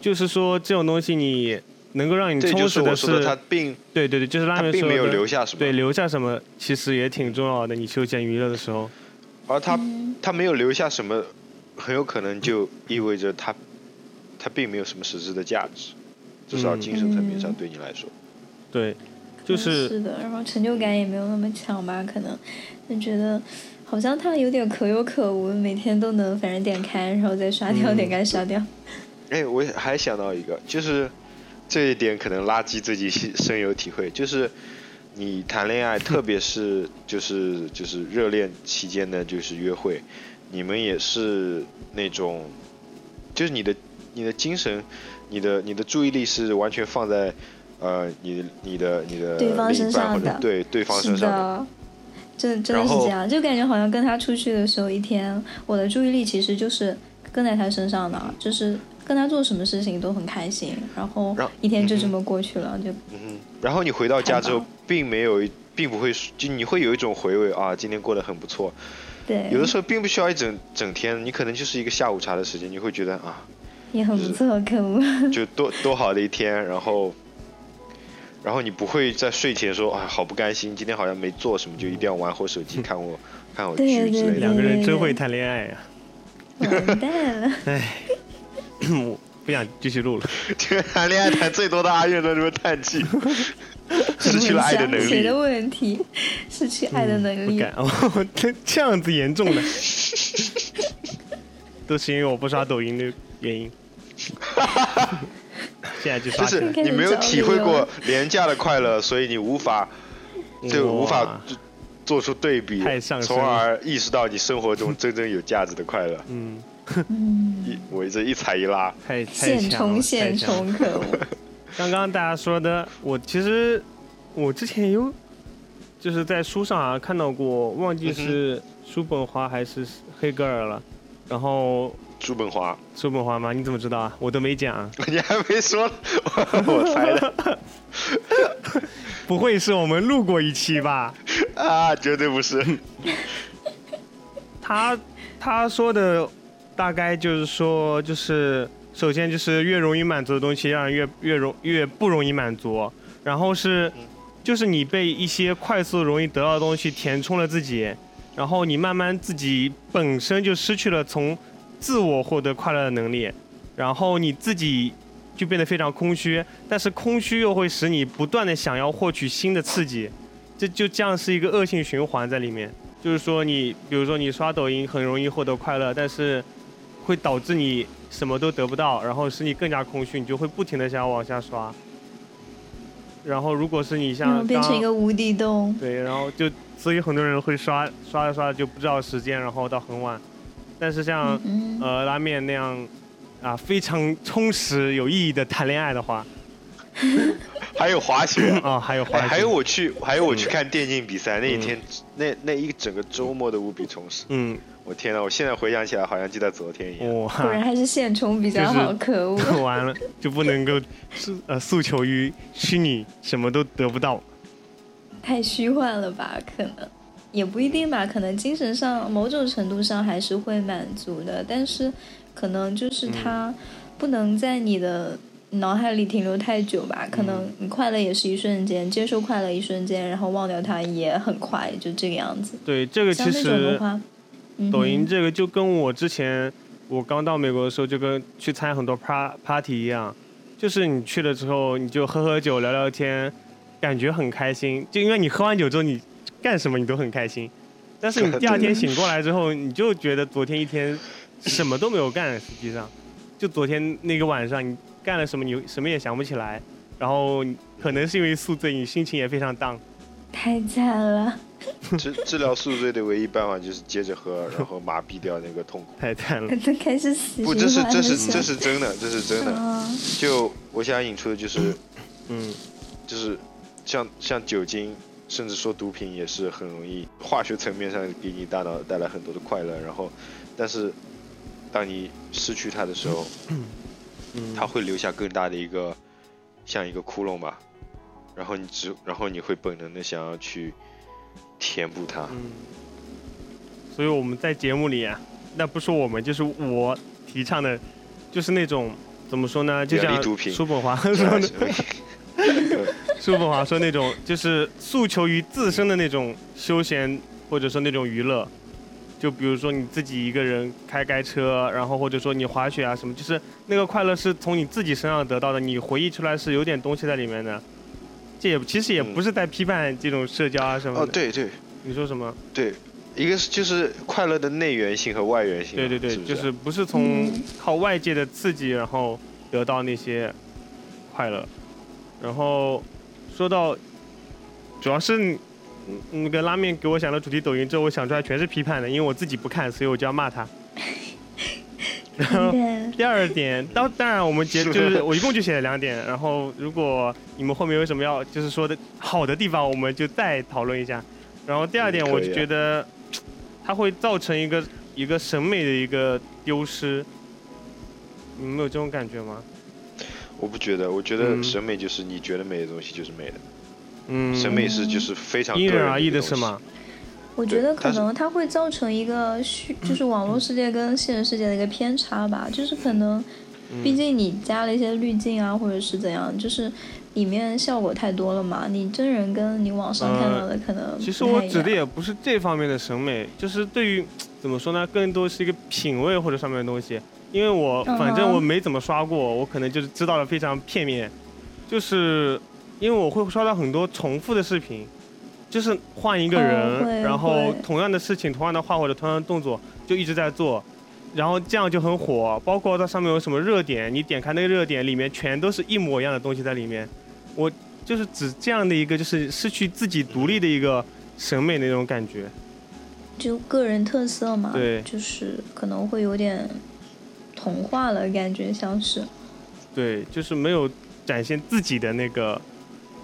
就是说这种东西你能够让你充实的是，它并对对对，就是拉面并没有留下什么，对，留下什么其实也挺重要的，你休闲娱乐的时候。而他他没有留下什么，很有可能就意味着他他并没有什么实质的价值，至少精神层面上对你来说。对，就是是的，然后成就感也没有那么强吧？可能就觉得好像他有点可有可无，每天都能反正点开，然后再刷掉，点开刷掉。哎，我还想到一个，就是这一点可能垃圾自己深有体会，就是。你谈恋爱，特别是就是就是热恋期间的，就是约会，你们也是那种，就是你的你的精神，你的你的注意力是完全放在呃你你的你的对方身上的，对对方身上的，真真的是这样，就感觉好像跟他出去的时候，一天我的注意力其实就是跟在他身上的，就是跟他做什么事情都很开心，然后一天就这么过去了，就嗯，然后你回到家之后并没有一，并不会，就你会有一种回味啊，今天过得很不错。对，有的时候并不需要一整整天，你可能就是一个下午茶的时间，你会觉得啊，也很不错，可恶。就多多好的一天，然后，然后你不会在睡前说啊，好不甘心，今天好像没做什么，就一定要玩会手机，看我 看我对对对剧之类的。两个人真会谈恋爱呀、完蛋了，我不想继续录了。这 个谈恋爱谈最多的阿月在这边叹气，失去了爱的能力谁的。问题？失去爱的能力。不敢，哦，这这样子严重的，都是因为我不刷抖音的原因。现在就刷就，是你没有体会过廉价的快乐，所以你无法就无法做做出对比从而意识到你生活中真正有价值的快乐。嗯，嗯，一我这一踩一拉，太太现强了充现。太强了充，可恶。刚刚大家说的，我其实我之前有就是在书上啊看到过，忘记是叔本华还是黑格尔了。然后叔本华，叔本华吗？你怎么知道啊？我都没讲，你还没说，我猜的 不会是我们录过一期吧？啊，绝对不是。他他说的大概就是说，就是首先就是越容易满足的东西，让人越越容越不容易满足。然后是就是你被一些快速容易得到的东西填充了自己，然后你慢慢自己本身就失去了从自我获得快乐的能力，然后你自己就变得非常空虚，但是空虚又会使你不断的想要获取新的刺激，这就这样是一个恶性循环在里面。就是说你，比如说你刷抖音很容易获得快乐，但是会导致你什么都得不到，然后使你更加空虚，你就会不停的想要往下刷。然后如果是你然像后变成一个无底洞。对，然后就所以很多人会刷刷着刷着就不知道时间，然后到很晚。但是像、嗯，呃拉面那样啊非常充实有意义的谈恋爱的话，还有滑雪，啊 还有滑哎，雪，还有我去，还有我去看电竞比赛那一天，那那一整个周末都无比充实。嗯我天呐，我现在回想起来，好像就在昨天一样。哇，果然还是现充比较好，可恶。完了就不能够诉呃诉求于虚拟，什么都得不到。太虚幻了吧？可能也不一定吧，可能精神上某种程度上还是会满足的，但是可能就是它不能在你的脑海里停留太久吧。可能你快乐也是一瞬间，接受快乐一瞬间，然后忘掉它也很快，就这个样子。对，这个其实抖音这个就跟我之前我刚到美国的时候，就跟去参加很多 pa party 一样，就是你去了之后，你就喝喝酒、聊聊天，感觉很开心。就因为你喝完酒之后，你干什么你都很开心，但是你第二天醒过来之后，你就觉得昨天一天什么都没有干，实际上，就昨天那个晚上你干了什么，你什么也想不起来，然后可能是因为宿醉，你心情也非常 down。太惨了。治 治疗宿醉的唯一办法就是接着喝，然后麻痹掉那个痛苦。太惨了可，能开始死不，这是这是这是真的，这是真的。啊，就我想引出的就是，嗯，就是像像酒精，甚至说毒品也是很容易化学层面上给你大脑带来很多的快乐，然后，但是当你失去它的时候，嗯它会留下更大的一个像一个窟窿吧，然后你只然后你会本能的想要去填补它。嗯，所以我们在节目里啊，那不是我们，就是我提倡的，就是那种怎么说呢？就像叔本华说的，叔本华说那种就是诉求于自身的那种休闲，或者说那种娱乐。就比如说你自己一个人开开车，然后或者说你滑雪啊什么，就是那个快乐是从你自己身上得到的，你回忆出来是有点东西在里面的。这也其实也不是在批判这种社交啊什么的。哦，对对你说什么？对，一个是就是快乐的内源性和外源性嘛，对对对，就是不是从嗯靠外界的刺激，然后得到那些快乐。然后说到，主要是嗯那个拉面给我想的主题抖音之后，我想出来全是批判的，因为我自己不看，所以我就要骂他。然后第二点，当当然我们结就是我一共就写了两点，然后如果你们后面有什么要就是说的好的地方，我们就再讨论一下。然后第二点，我就觉得它会造成一个一个审美的一个丢失。你们有这种感觉吗？我不觉得，我觉得嗯审美就是你觉得美的东西就是美的，嗯，审美是就是非常因人而异的？是吗？我觉得可能它会造成一个虚，就是网络世界跟现实世界的一个偏差吧。就是可能，嗯毕竟你加了一些滤镜啊，或者是怎样，就是里面效果太多了嘛。你真人跟你网上看到的可能呃其实我指的也不是这方面的审美，就是对于怎么说呢，更多是一个品味或者上面的东西。因为我反正我没怎么刷过，我可能就是知道的非常片面，就是因为我会刷到很多重复的视频，就是换一个哦人，会然后同样的事情、同样的话或者同样的动作就一直在做，然后这样就很火。包括它上面有什么热点，你点开那个热点里面全都是一模一样的东西在里面，我就是指这样的一个就是失去自己独立的一个审美的那种感觉。就个人特色嘛，对就是可能会有点同化了，感觉像是。对，就是没有展现自己的那个，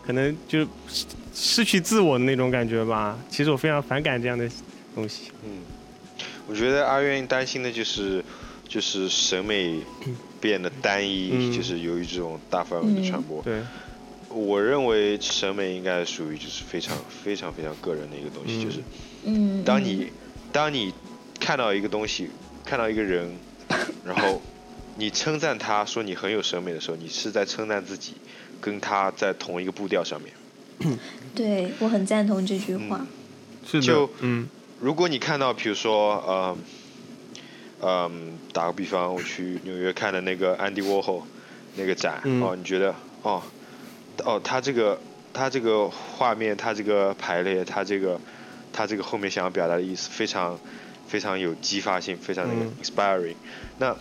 可能就失失去自我的那种感觉吧。其实我非常反感这样的东西。嗯，我觉得阿渊担心的就是就是审美变得单一，嗯。就是由于这种大范围的传播。对，我认为审美应该属于就是非常非常非常个人的一个东西，嗯。就是嗯，嗯。当你当你看到一个东西，看到一个人，然后你称赞他说你很有审美的时候，你是在称赞自己，跟他在同一个步调上面。对我很赞同这句话。嗯是的，就嗯如果你看到，比如说，呃，嗯，打个比方，我去纽约看的那个安迪沃霍那个展，嗯哦，你觉得，哦，哦，他这个他这个画面，他这个排列，他这个他这个后面想要表达的意思，非常非常有激发性，非常那个嗯 inspiring，、那。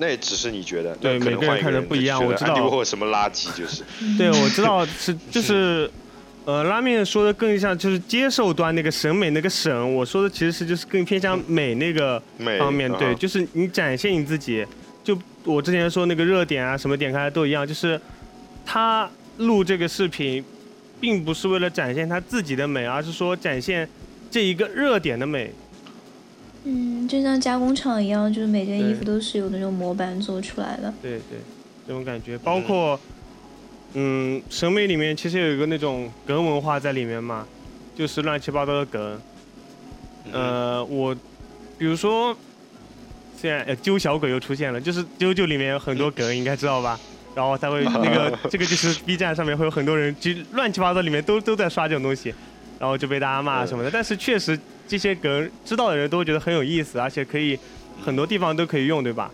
那也只是你觉得，对每个人看着人不一样我知道沃霍什么垃圾，就是，对，我知道是就 是。呃，拉面说的更像就是接受端那个审美那个审，我说的其实是就是更偏向美那个美方面，对，啊就是你展现你自己。就我之前说那个热点啊，什么点开都一样，就是他录这个视频，并不是为了展现他自己的美，而是说展现这一个热点的美。嗯，就像加工厂一样，就是每件衣服都是有那种模板做出来的。对对，这种感觉，包括，嗯，审美里面其实有一个那种梗文化在里面嘛，就是乱七八糟的梗。嗯呃，我比如说，现在呃揪小鬼又出现了，就是啾啾里面有很多梗，应该知道吧？然后他会那个 这个就是 B 站上面会有很多人就乱七八糟里面都都在刷这种东西，然后就被大家骂什么的。但是确实这些梗知道的人都觉得很有意思，而且可以很多地方都可以用，对吧？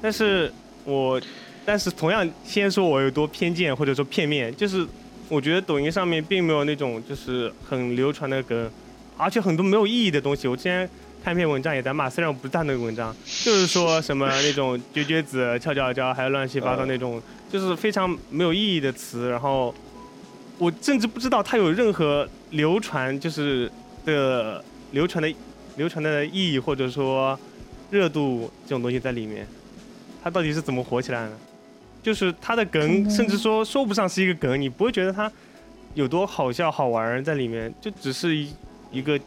但是我但是同样先说我有多偏见或者说片面，就是我觉得抖音上面并没有那种就是很流传的梗，而且很多没有意义的东西。我之前看一篇文章也在骂，虽然我不赞那个文章，就是说什么那种绝绝子、翘翘娇，还有乱七八糟那种，就是非常没有意义的词。然后我甚至不知道它有任何流传就是的流传的流传的意义或者说热度这种东西在里面。它到底是怎么火起来的？就是它的梗，甚至说说不上是一个梗，你不会觉得它有多好笑好玩儿在里面，就只是一一个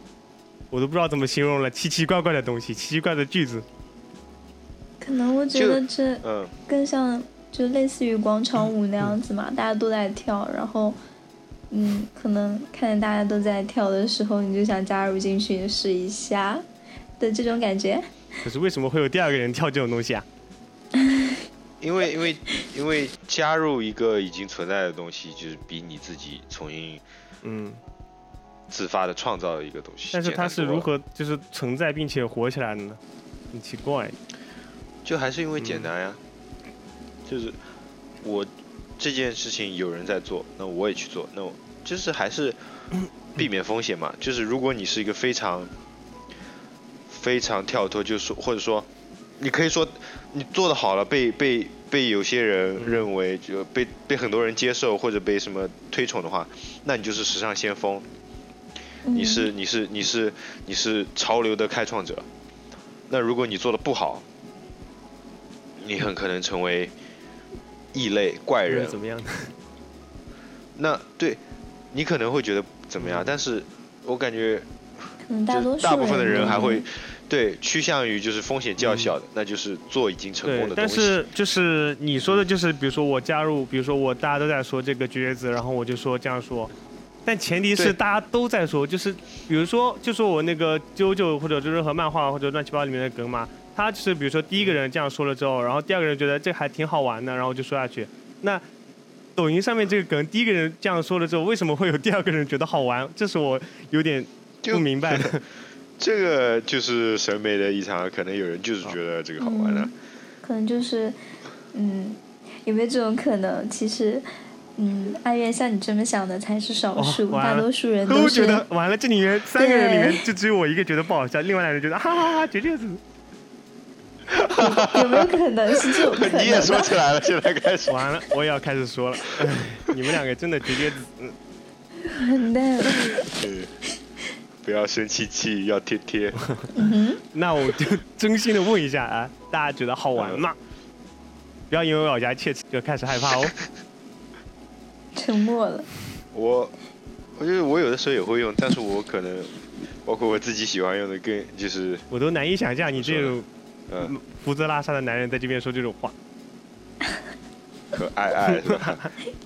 我都不知道怎么形容了，奇奇怪怪的东西，奇奇怪的句子。可能我觉得这嗯，更像就类似于广场舞那样子嘛，大家都在跳，然后嗯，可能看见大家都在跳的时候，你就想加入进去试一下的这种感觉。可是为什么会有第二个人跳这种东西啊？因为因为因为加入一个已经存在的东西，就是比你自己重新嗯，自发的创造的一个东西。但是它是？如何就是存在并且火起来的呢？很奇怪。就还是因为嗯简单呀，就是我这件事情有人在做，那我也去做，那我就是还是避免风险嘛。就是如果你是一个非常非常跳脱，就是或者说你可以说你做的好了，被被被有些人嗯认为就被被很多人接受或者被什么推崇的话，那你就是时尚先锋，你嗯是你是你是你是潮流的开创者。那如果你做的不好，你很可能成为异类怪人怎。么样的？那对，你可能会觉得怎么样，但是我感觉可能大多数大部分的人还会对趋向于就是风险较小的，那就是做已经成功的，东西。但是就是你说的，就是比如说我加入，比如说我大家都在说这个绝子，然后我就说这样说，但前提是大家都在说，就是比如说就说我那个啾啾或者就任何漫画或者乱七八糟里面的梗嘛，他就是比如说第一个人这样说了之后，然后第二个人觉得这还挺好玩的，然后就说下去。那抖音上面这个梗，第一个人这样说了之后，为什么会有第二个人觉得好玩？这是我有点不明白的。这个就是审美的异常，可能有人就是觉得这个好玩的。嗯可能就是，嗯，有没有这种可能？其实，嗯，阿月像你这么想的才是少数，哦大多数人都都觉得完了，这里面三个人里面就只有我一个觉得不好笑，另外两个人觉得哈哈哈绝绝子。有没有可能是这种可你也？说起来了，现在开始。完了，我也要开始说了，哎 你们两个真的绝绝子。嗯完蛋了，对，不要生气气，要贴贴。嗯哼，那我就真心的问一下啊，大家觉得好玩吗？不要因为我咬牙切齿就开始害怕哦。沉默了。我，我觉得我有的时候也会用，但是我可能，包括我自己喜欢用的更就是，我都难以想象你这种嗯，胡子拉碴的男人在这边说这种话，可爱爱是吧？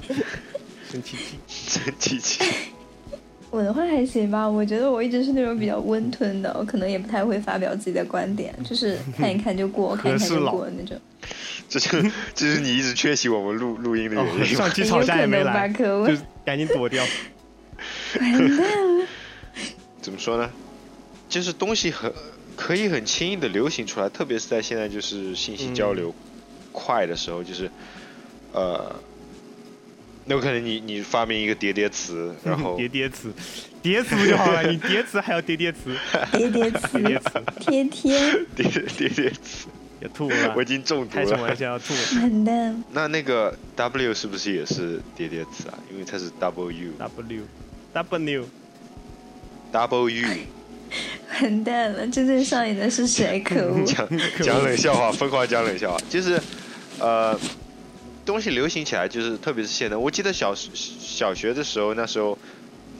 生气气。生气气。我的话还行吧，我觉得我一直是那种比较温吞的，我可能也不太会发表自己的观点，就是看一看就过，看一看就过那种。这就这是你一直缺席我们录录音的哦原，因吗。上期吵架也没来，就赶紧躲掉。完蛋了。怎么说呢？就是东西很可以很轻易的流行出来，特别是在现在就是信息交流快的时候，就是呃，那有可能你你发明一个叠叠词，然后 叠叠词，叠词不就好了？你叠词还要叠叠词，叠叠词。叠叠词。天天，叠 叠叠词，也吐了。我已，经中毒开什么玩了。笑要吐。那那个 W 是不是也是叠叠词啊？因为它是 W W W W U。完蛋了，真正上瘾的是谁？可恶！讲讲冷笑话，疯狂讲冷笑话，就是呃，东西流行起来，就是特别是现在，我记得小小学的时候，那时候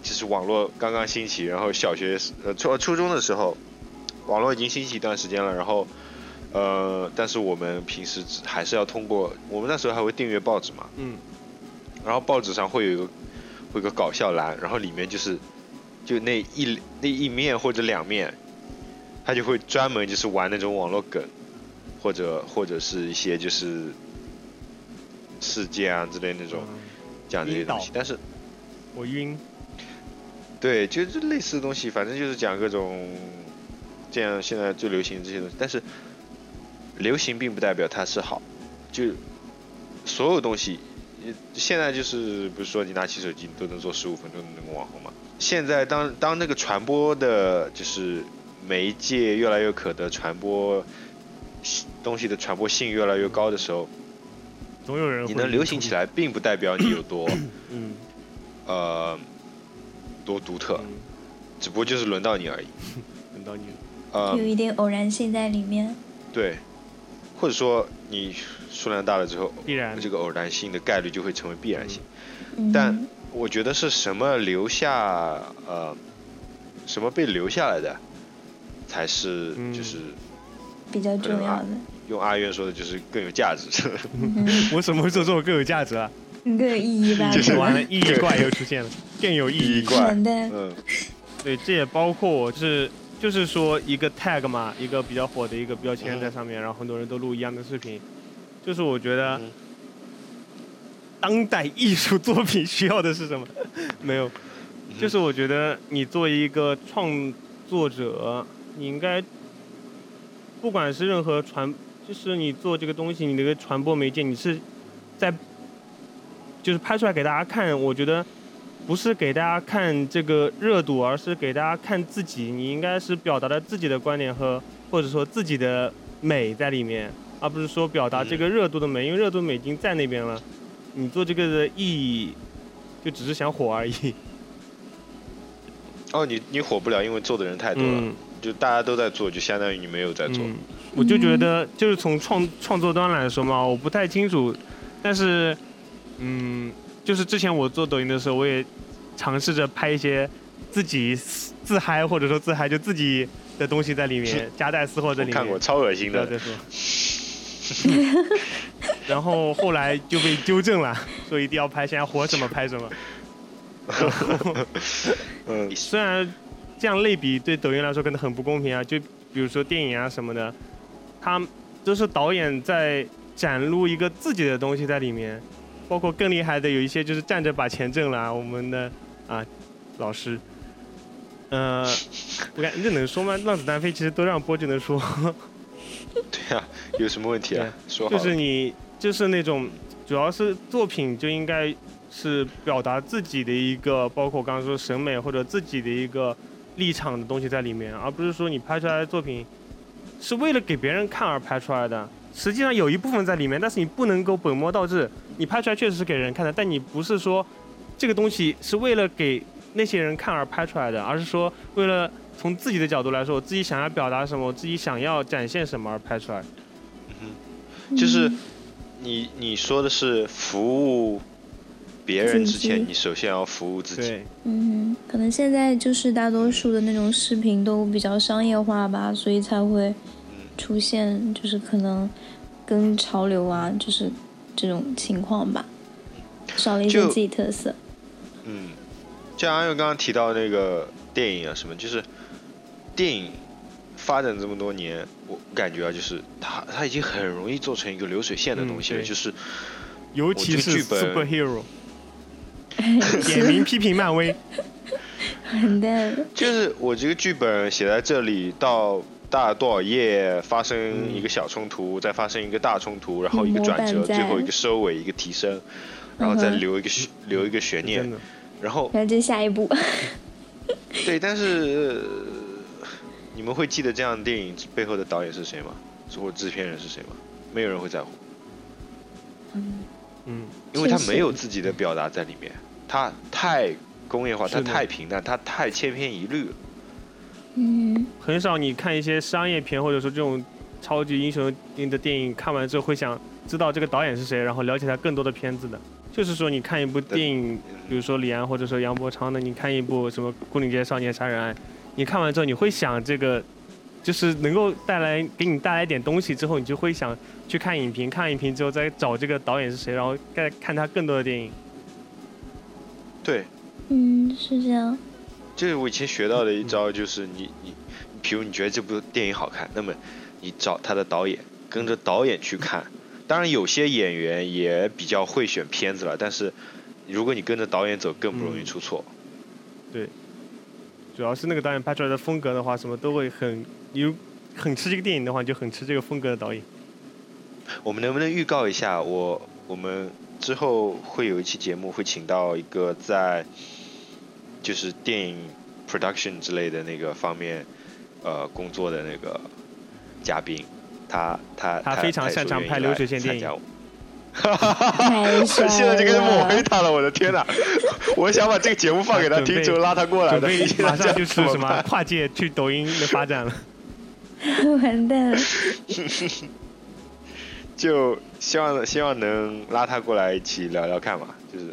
就是网络刚刚兴起，然后小学呃初初中的时候，网络已经兴起一段时间了，然后呃，但是我们平时还是要通过，我们那时候还会订阅报纸嘛，嗯，然后报纸上会有一个会有一个搞笑栏，然后里面就是就那一那一面或者两面，他就会专门就是玩那种网络梗，或者或者是一些就是事件啊之类那种嗯讲这些东西，但是我晕。对，就是类似的东西，反正就是讲各种这样现在最流行的这些东西，但是流行并不代表它是好，就所有东西，呃现在就是不是说你拿起手机都能做十五分钟的那个网红嘛？现在当当那个传播的就是媒介越来越可得，传播东西的传播性越来越高的时候，总有人你能流行起。来，并不代表你有多嗯，呃多独特，嗯只不过就是轮到你而已。轮到你了。呃有，一点偶然性在里面。对，或者说你数量大了之后，必然这个偶然性的概率就会成为必然性。嗯，但我觉得是什么留下呃，什么被留下来的，才是嗯就是比较重要的，用阿渊说的，就是更有价值。嗯我怎么会做这种更有价值了？哼，更有意义吧？就是可完了，意义怪又出现了，更有意义。怪。嗯，对，这也包括我就是就是说一个 tag 嘛，一个比较火的一个标签在上面，然后很多人都录一样的视频，就是我觉得嗯当代艺术作品需要的是什么？没有，就是我觉得你作为一个创作者，你应该不管是任何传，就是你做这个东西，你那个传播媒介，你是在就是拍出来给大家看，我觉得。不是给大家看这个热度，而是给大家看自己。你应该是表达了自己的观点和或者说自己的美在里面，而不是说表达这个热度的美，因为热度美已经在那边了。你做这个的意义，就只是想火而已。哦，你你火不了，因为做的人太多了，嗯就大家都在做，就相当于你没有在做。嗯，我就觉得就是从创创作端来说嘛，我不太清楚，但是，嗯，就是之前我做抖音的时候，我也尝试着拍一些自己自嗨或者说自嗨就自己的东西在里面，夹带私货在里面。看过，超恶心的。再说。然后后来就被纠正了，说一定要拍，现在火什么拍什么。嗯，虽然这样类比对抖音来说可能很不公平啊，就比如说电影啊什么的，他都是导演在展露一个自己的东西在里面，包括更厉害的有一些就是站着把钱挣了，我们的啊老师，呃，我看这能说吗？让子弹飞其实都让波就能说。对啊，有什么问题啊？说就是你就是那种，主要是作品就应该是表达自己的一个，包括刚刚说审美或者自己的一个立场的东西在里面，而不是说你拍出来的作品是为了给别人看而拍出来的。实际上有一部分在里面，但是你不能够本末倒置。你拍出来确实是给人看的，但你不是说这个东西是为了给那些人看而拍出来的，而是说为了。从自己的角度来说，我自己想要表达什么，我自己想要展现什么而拍出来。嗯，就是你你说的是服务别人之前，你首先要服务自己。嗯，可能现在就是大多数的那种视频都比较商业化吧，所以才会出现就是可能跟潮流啊，就是这种情况吧，少了一些自己特色。嗯，就阿勇刚刚提到那个电影啊什么，就是。电影发展这么多年，我感觉啊，就是它它已经很容易做成一个流水线的东西了，就是，尤其是 superhero，点名批评漫威，很就是我这个剧本写在这里，到大多少页发生一个小冲突，再发生一个大冲突，然后一个转折，最后一个收尾，一个提升，然后再留一个留一个悬念，然后，然后接下一步，对，但是。你们会记得这样的电影背后的导演是谁吗？或者制片人是谁吗？没有人会在乎。嗯嗯，因为他没有自己的表达在里面，他太工业化，他太平淡，他太千篇一律了。嗯，很少你看一些商业片或者说这种超级英雄的电影，看完之后会想知道这个导演是谁，然后了解他更多的片子的。就是说，你看一部电影，比如说李安或者说杨伯昌的，你看一部什么《牯岭街少年杀人案》。你看完之后，你会想这个，就是能够带来给你带来一点东西之后，你就会想去看影评，看影评之后再找这个导演是谁，然后再看他更多的电影。对，嗯，是这样。就是我以前学到的一招，就是你你，比如你觉得这部电影好看，那么你找他的导演，跟着导演去看。当然，有些演员也比较会选片子了，但是如果你跟着导演走，更不容易出错。对。主要是那个导演拍出来的风格的话，什么都会很有很吃这个电影的话，就很吃这个风格的导演。我们能不能预告一下，我我们之后会有一期节目会请到一个在就是电影 production 之类的那个方面呃工作的那个嘉宾，他他他非常擅长拍流水线电影。哈哈哈哈现在就开始抹黑他了，我的天哪！我想把这个节目放给他听，就拉他过来的。马上就是什么跨界去抖音的发展了。完蛋了。就希望希望能拉他过来一起聊聊看嘛，就是。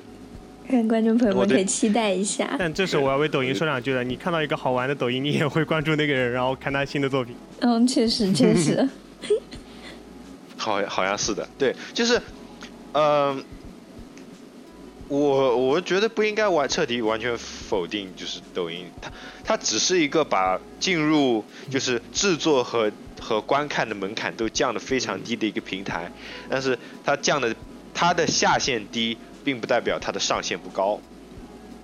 看观众朋友们可以期待一下。但这时候我要为抖音说两句了，你看到一个好玩的抖音，你也会关注那个人，然后看他新的作品。嗯，确实确实。好，好像是的，对，就是。嗯，我我觉得不应该完彻底完全否定，就是抖音，它它只是一个把进入就是制作和和观看的门槛都降得非常低的一个平台，但是它降的它的下限低，并不代表它的上限不高。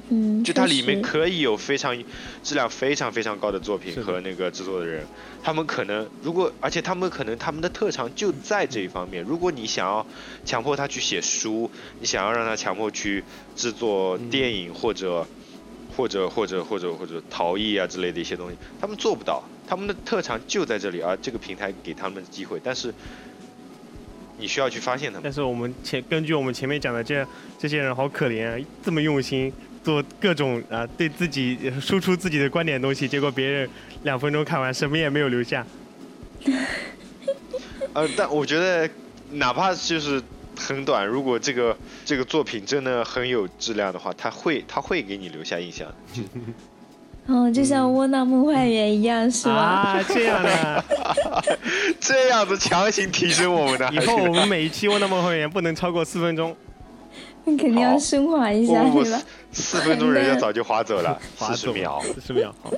嗯，就它里面可以有非常质量非常非常高的作品和那个制作的人，他们可能如果而且他们可能他们的特长就在这一方面。如果你想要强迫他去写书，你想要让他强迫去制作电影或者或者或者或者或者陶艺啊之类的一些东西，他们做不到，他们的特长就在这里，而这个平台给他们的机会，但是你需要去发现他们。但是我们前根据我们前面讲的这这些人好可怜啊，这么用心。做各种啊，对自己输出自己的观点的东西，结果别人两分钟看完，什么也没有留下。呃，但我觉得，哪怕就是很短。如果这个这个作品真的很有质量的话，他会他会给你留下印象。哦，就像窝囊梦幻园一样，是吧？啊，这样的。这样子强行提升我们的。以后我们每一期窝囊梦幻园不能超过四分钟。你肯定要升华一下，是吧？四分钟人家早就 划走了，四十秒，四十秒，好，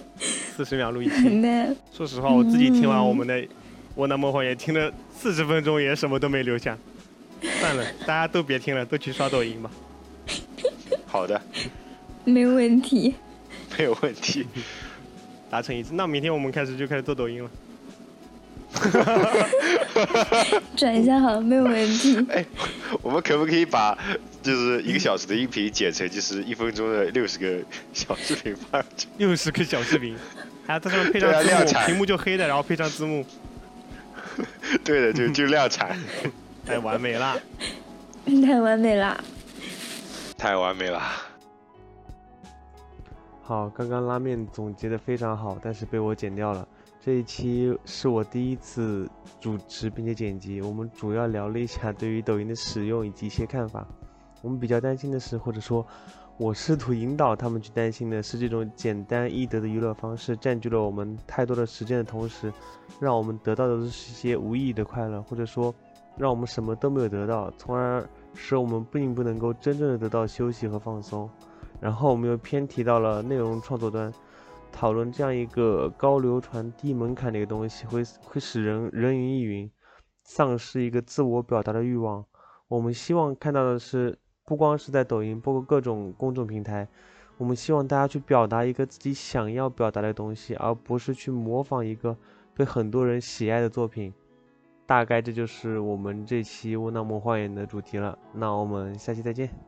四十秒录一期。说实话，我自己听完我们的窝囊梦幻园，听了四十分钟也什么都没留下。算了，大家都别听了，都去刷抖音吧。好的，没问题。没有问题，达成一致。那明天我们开始就开始做抖音了。转一下好了，没有问题。哎，我们可不可以把就是一个小时的音频剪成就是一分钟的六十个小视频发上去？六十个小视频，还要在上面配上字幕，屏幕就黑的，然后配上字幕。对的，就就量产，太完美了，太完美了，太完美了。好，刚刚拉面总结的非常好，但是被我剪掉了。这一期是我第一次主持并且剪辑，我们主要聊了一下对于抖音的使用以及一些看法。我们比较担心的是，或者说，我试图引导他们去担心的是，这种简单易得的娱乐方式占据了我们太多的时间的同时，让我们得到的都是些无意义的快乐，或者说，让我们什么都没有得到，从而使我们并不能够真正的得到休息和放松。然后我们又偏提到了内容创作端，讨论这样一个高流传、低门槛的一个东西，会会使人人云亦云，丧失一个自我表达的欲望。我们希望看到的是，不光是在抖音，包括各种公众平台，我们希望大家去表达一个自己想要表达的东西，而不是去模仿一个被很多人喜爱的作品。大概这就是我们这期窝囊梦花园的主题了。那我们下期再见。